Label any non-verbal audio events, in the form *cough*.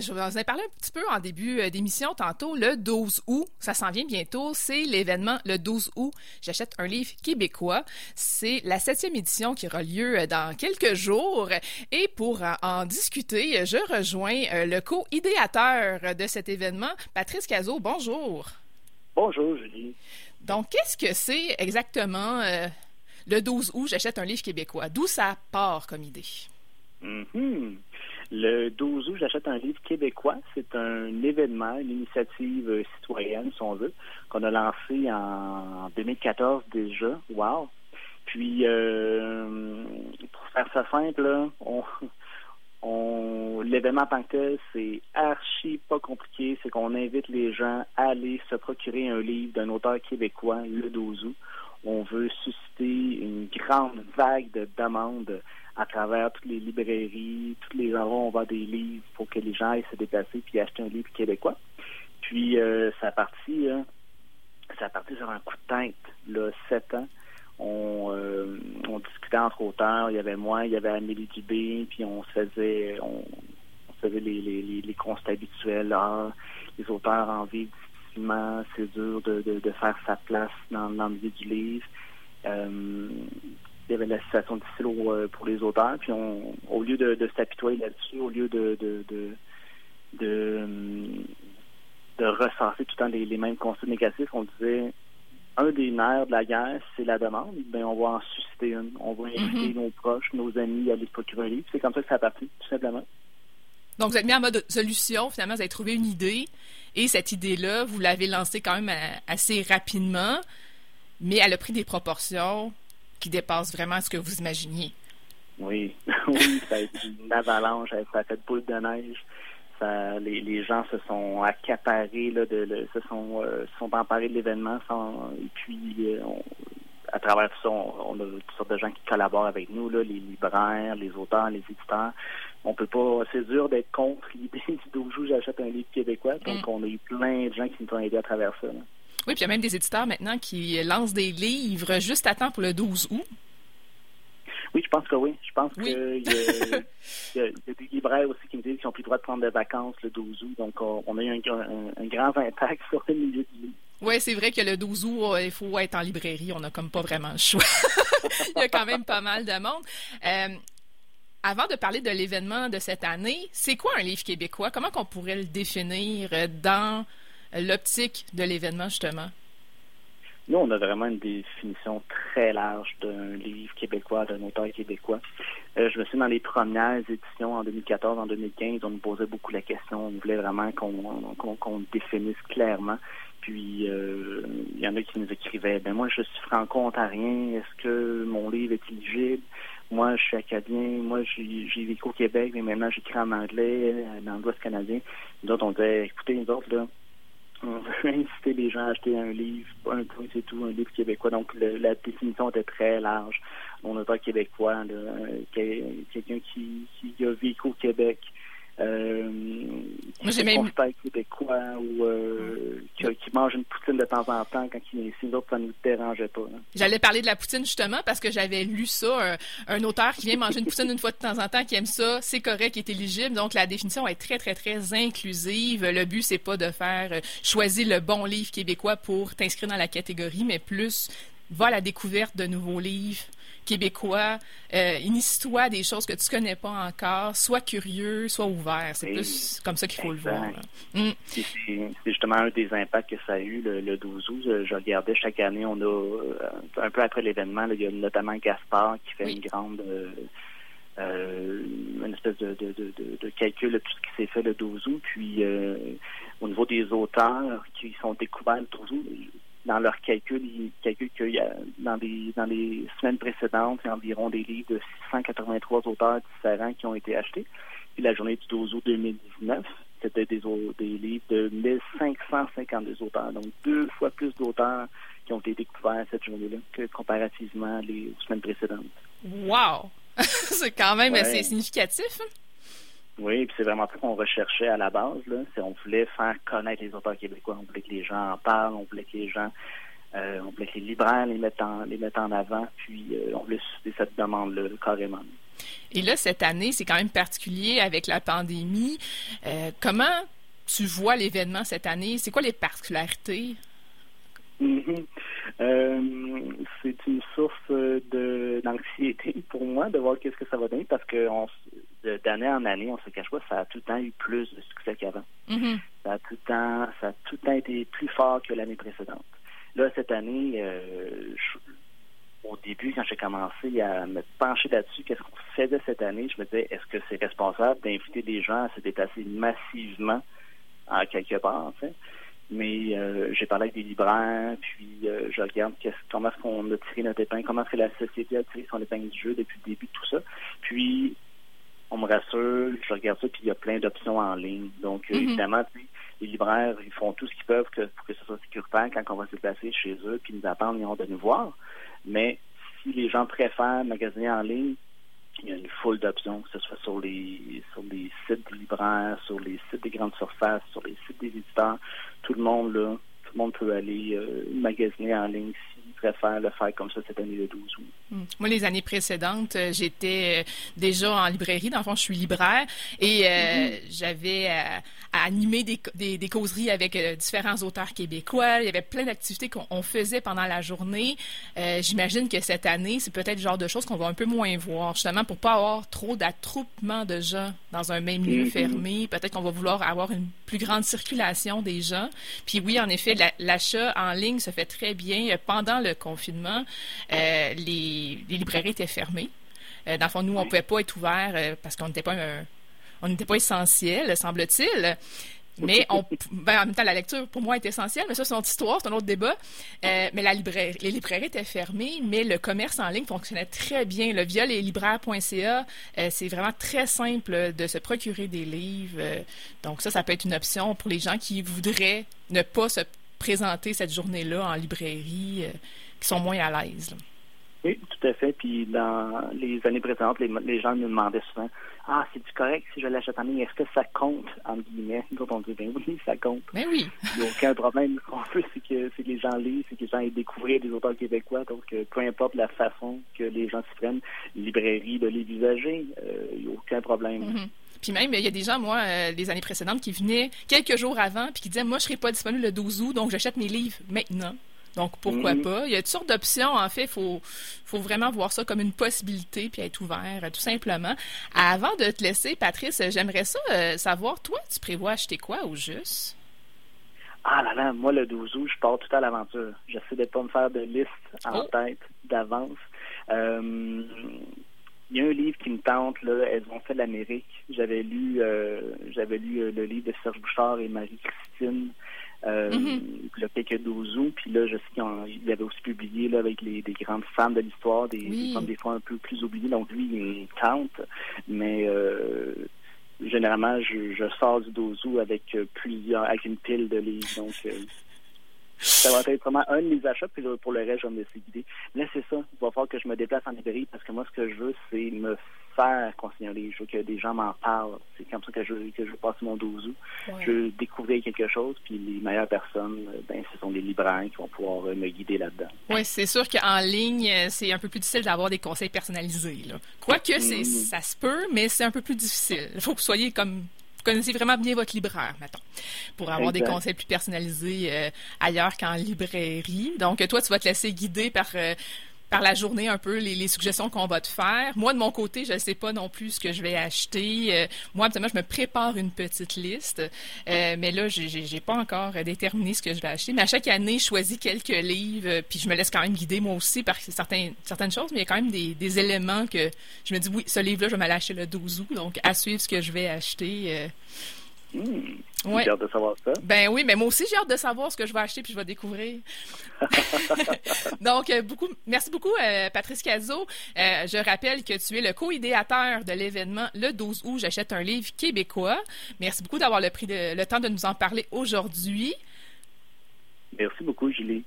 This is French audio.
Je vous en ai parlé un petit peu en début euh, d'émission tantôt. Le 12 août, ça s'en vient bientôt, c'est l'événement le 12 août. J'achète un livre québécois. C'est la septième édition qui aura lieu euh, dans quelques jours. Et pour en discuter, je rejoins euh, le co-idéateur de cet événement, Patrice Cazot. Bonjour. Bonjour, Julie. Donc, qu'est-ce que c'est exactement le 12 août, j'achète un livre québécois? D'où ça part comme idée? Mm-hmm. Le 12 août, j'achète un livre québécois. C'est un événement, une initiative citoyenne, si on veut, qu'on a lancé en 2014 déjà. Wow! Puis, euh, pour faire ça simple, on, l'événement en tant que c'est archi pas compliqué. C'est qu'on invite les gens à aller se procurer un livre d'un auteur québécois le 12 août. On veut susciter une grande vague de demandes à travers toutes les librairies, tous les endroits où on vend des livres pour que les gens aillent se déplacer puis acheter un livre québécois. Puis euh, ça a parti, hein, ça a parti sur un coup de tête, là, sept ans. On, euh, on discutait entre auteurs, il y avait moi, il y avait Amélie Dubé, puis on se faisait on, faisait les, les, les, constats habituels, ah, les auteurs en vie c'est dur de, de, de, faire sa place dans, dans le milieu du livre. Euh, il y avait la situation difficile euh, pour les auteurs. Puis on, au lieu de, de s'apitoyer là-dessus, au lieu de de, de, de, de ressasser tout le temps les, les mêmes constats négatifs, on disait un des nerfs de la guerre, c'est la demande. Ben, on va en susciter une. On va inviter mm-hmm. nos proches, nos amis à aller se procurer un livre. C'est comme ça que ça a parti, tout simplement. Donc, vous êtes mis en mode solution. Finalement, vous avez trouvé une idée. Et cette idée-là, vous l'avez lancée quand même euh, assez rapidement. Mais elle a pris des proportions qui dépasse vraiment ce que vous imaginiez. Oui, *laughs* oui, ça a été une avalanche, ça a fait boule de neige. Les, gens se sont accaparés, là, de, se sont, euh, sont emparés de l'événement. Et puis, euh, à travers tout ça, on, a toutes sortes de gens qui collaborent avec nous, là, les libraires, les auteurs, les éditeurs. On peut pas, c'est dur d'être contre l'idée *laughs* du 12 jours, j'achète un livre québécois. Donc, mm. on a eu plein de gens qui nous ont aidés à travers ça. Là. Oui, puis il y a même des éditeurs maintenant qui lancent des livres juste à temps pour le 12 août. Oui, je pense que oui. Je pense qu'il y, a des libraires aussi qui me disent qu'ils n'ont plus le droit de prendre des vacances le 12 août. Donc, on a eu un, grand impact *laughs* sur le milieu du livre. Oui, c'est vrai que le 12 août, euh, il faut être en librairie. On n'a comme pas vraiment le choix. *laughs* il y a quand même pas mal de monde. Euh, avant de parler de l'événement de cette année, c'est quoi un livre québécois? Comment qu'on pourrait le définir dans l'optique de l'événement, justement? Nous, on a vraiment une définition très large d'un livre québécois, d'un auteur québécois. Euh, je me souviens dans les premières éditions en 2014, en 2015, on nous posait beaucoup la question. On voulait vraiment qu'on qu'on définisse clairement. Puis euh, il y en a qui nous écrivaient ben moi je suis franco-ontarien, est-ce que mon livre est éligible? Moi, je suis acadien, moi j'ai vécu au Québec, mais maintenant j'écris en anglais, euh, dans l'Ouest canadien. D'autres on disait écoutez, nous autres, là, on veut *laughs* inciter les gens à acheter un livre, un c'est tout, un livre québécois. Donc, la définition était très large. On n'a pas québécois, quelqu'un qui, qui a vécu au Québec, euh, j'ai même... québécois ou euh, qui, qui, mange une poutine de temps en temps quand il est ici, ça ne nous dérangeait pas. Hein? J'allais parler de la poutine justement parce que j'avais lu ça, un, auteur qui vient manger une poutine une fois de temps en temps, qui aime ça, c'est correct, qui est éligible. Donc la définition est très très très inclusive. Le but c'est pas de faire euh, choisir le bon livre québécois pour t'inscrire dans la catégorie, mais plus va à la découverte de nouveaux livres québécois. Euh, initie-toi des choses que tu connais pas encore. Sois curieux, sois ouvert. C'est plus comme ça qu'il faut le voir. Mm. C'est justement un des impacts que ça a eu le, 12 août. Je, regardais chaque année, on a euh, un peu après l'événement, il y a notamment Gaspard qui fait une grande euh, une espèce de, de, calcul de tout ce qui s'est fait le 12 août. Puis au niveau des auteurs qui sont découverts le 12 août, dans leurs calculs, ils calculent qu'il y a dans des dans les semaines précédentes, il y a environ des livres de 683 auteurs différents qui ont été achetés. Puis la journée du 12 août 2019, c'était des, des livres de 1552 auteurs, donc deux fois plus d'auteurs qui ont été découverts cette journée-là que comparativement les semaines précédentes. Wow! *laughs* C'est quand même assez significatif. Hein? Oui, puis c'est vraiment ça qu'on recherchait à la base. Là. C'est on voulait faire connaître les auteurs québécois. On voulait que les gens en parlent. On voulait que les gens, euh, on voulait que les libraires les mettent en, les mettent en avant. Puis euh, on voulait susciter cette demande-là carrément. Et là, cette année, c'est quand même particulier avec la pandémie. Euh, comment tu vois l'événement cette année? C'est quoi les particularités? Mm-hmm. Euh, c'est une source de d'anxiété pour moi de voir qu'est-ce que ça va donner parce que d'année en année, on se cache pas, ça a tout le temps eu plus de succès qu'avant. Mm-hmm. Ça a tout le temps, ça a tout le temps été plus fort que l'année précédente. Là, cette année, euh, au début, quand j'ai commencé à me pencher là-dessus, qu'est-ce qu'on faisait cette année, je me disais, est-ce que c'est responsable d'inviter des gens à se déplacer massivement en quelque part, en fait? Mais euh, j'ai parlé avec des libraires, puis euh, je regarde comment est-ce qu'on a tiré notre épingle, comment est-ce que la société a tiré son épingle du jeu depuis le début de tout ça. Puis rassure, je regarde ça, puis il y a plein d'options en ligne. Donc, mm-hmm. évidemment, les libraires, ils font tout ce qu'ils peuvent que, pour que ce soit sécuritaire quand on va se déplacer chez eux, puis nous attendent, ils ont de nous voir. Mais si les gens préfèrent magasiner en ligne, il y a une foule d'options, que ce soit sur les sur les sites des libraires, sur les sites des grandes surfaces, sur les sites des éditeurs. Tout le monde là, tout le monde peut aller euh, magasiner en ligne s'il préfère le faire comme ça cette année de 12 août. Hmm. Moi, les années précédentes, euh, j'étais euh, déjà en librairie. Dans le fond, je suis libraire et mm-hmm. j'avais à animer des, des, causeries avec euh, différents auteurs québécois. Il y avait plein d'activités qu'on faisait pendant la journée. Euh, j'imagine que cette année, c'est peut-être le genre de choses qu'on va un peu moins voir, justement pour pas avoir trop d'attroupement de gens dans un même lieu mm-hmm. fermé. Peut-être qu'on va vouloir avoir une plus grande circulation des gens. Puis oui, en effet, l'achat en ligne se fait très bien. Pendant le confinement, euh, les, les, librairies étaient fermées. dans le fond, nous, on ne pouvait pas être ouvert parce qu'on n'était pas un on n'était pas essentiel, semble-t-il. *laughs* Mais on, ben, en même temps, la lecture, pour moi, est essentielle, mais ça, c'est une autre histoire, c'est un autre débat. Euh, mais la librairie, les librairies étaient fermées, mais le commerce en ligne fonctionnait très bien. Le via les libraires.ca, euh, c'est vraiment très simple de se procurer des livres. Euh, donc ça, ça peut être une option pour les gens qui voudraient ne pas se présenter cette journée-là en librairie, qui sont moins à l'aise. Oui, tout à fait. Puis dans les années précédentes, les, gens nous demandaient souvent Ah, c'est du correct si je l'achète en ligne, est-ce que ça compte entre guillemets? Nous on dit Ben oui, ça compte. Ben oui. Il n'y a aucun problème. Ce qu'on veut, c'est que, c'est que les gens lisent, c'est que les gens aient découvert des auteurs québécois. Donc, euh, peu importe la façon que les gens s'y prennent, librairie de les visager, euh, il n'y a aucun problème. Mm-hmm. Puis même, il y a des gens, moi, euh, les années précédentes, qui venaient quelques jours avant, puis qui disaient, moi, je serai pas disponible le 12 août, donc j'achète mes livres maintenant. Donc, pourquoi mhm. pas? Il y a toutes sortes d'options. En fait, il faut, faut vraiment voir ça comme une possibilité puis être ouvert, tout simplement. Avant de te laisser, Patrice, j'aimerais ça euh, savoir, toi, tu prévois acheter quoi au juste? Ah là là, moi, le 12 août, je pars tout à l'aventure. J'essaie de ne pas me faire de liste en oh. tête d'avance. Euh, il y a un livre qui me tente, là, Elles ont fait l'Amérique. J'avais lu euh, j'avais lu le livre de Serge Bouchard et Marie-Christine euh, le quelques 12 août. Puis là, je sais qu'il avait aussi publié là, avec les, des grandes femmes de l'histoire, des, femmes des fois un peu plus oubliées. Donc lui, il tente, mais euh, généralement, je, je, sors du 12 août avec euh, plusieurs, avec une pile de livres. Donc euh, ça va être vraiment un de mes achats, puis pour le reste, je vais me laisser guider. Là, c'est ça. Il va falloir que je me déplace en librairie parce que moi, ce que je veux, c'est me faire consigner. Je veux que des gens m'en parlent. C'est comme ça que je, que je passe mon 12 août. Je veux découvrir quelque chose, puis les meilleures personnes, ben, ce sont les libraires qui vont pouvoir euh, me guider là-dedans. Oui, c'est sûr qu'en ligne, euh, c'est un peu plus difficile d'avoir des conseils personnalisés. Quoique, mm. ça se peut, mais c'est un peu plus difficile. Il faut que vous soyez comme connaissez vraiment bien votre libraire, mettons, pour avoir des conseils plus personnalisés euh, ailleurs qu'en librairie. Donc, toi, tu vas te laisser guider par euh, par la journée un peu les, suggestions qu'on va te faire. Moi, de mon côté, je ne sais pas non plus ce que je vais acheter. Euh, moi, absolument, je me prépare une petite liste, euh, mais là, j'ai, j'ai pas encore déterminé ce que je vais acheter. Mais à chaque année, je choisis quelques livres, puis je me laisse quand même guider moi aussi par certains, certaines choses, mais il y a quand même des, éléments que je me dis, oui, ce livre-là, je vais me le 12 août, donc à suivre ce que je vais acheter. Euh, Hmm, j'ai hâte de savoir ça. Ben oui, mais moi aussi, j'ai hâte de savoir ce que je vais acheter puis je vais découvrir. *laughs* Donc, euh, beaucoup, merci beaucoup, euh, Patrice Cazot. Euh, je rappelle que tu es le co-idéateur de l'événement Le 12 août, j'achète un livre québécois. Merci beaucoup d'avoir le, pris le temps de nous en parler aujourd'hui. Merci beaucoup, Julie.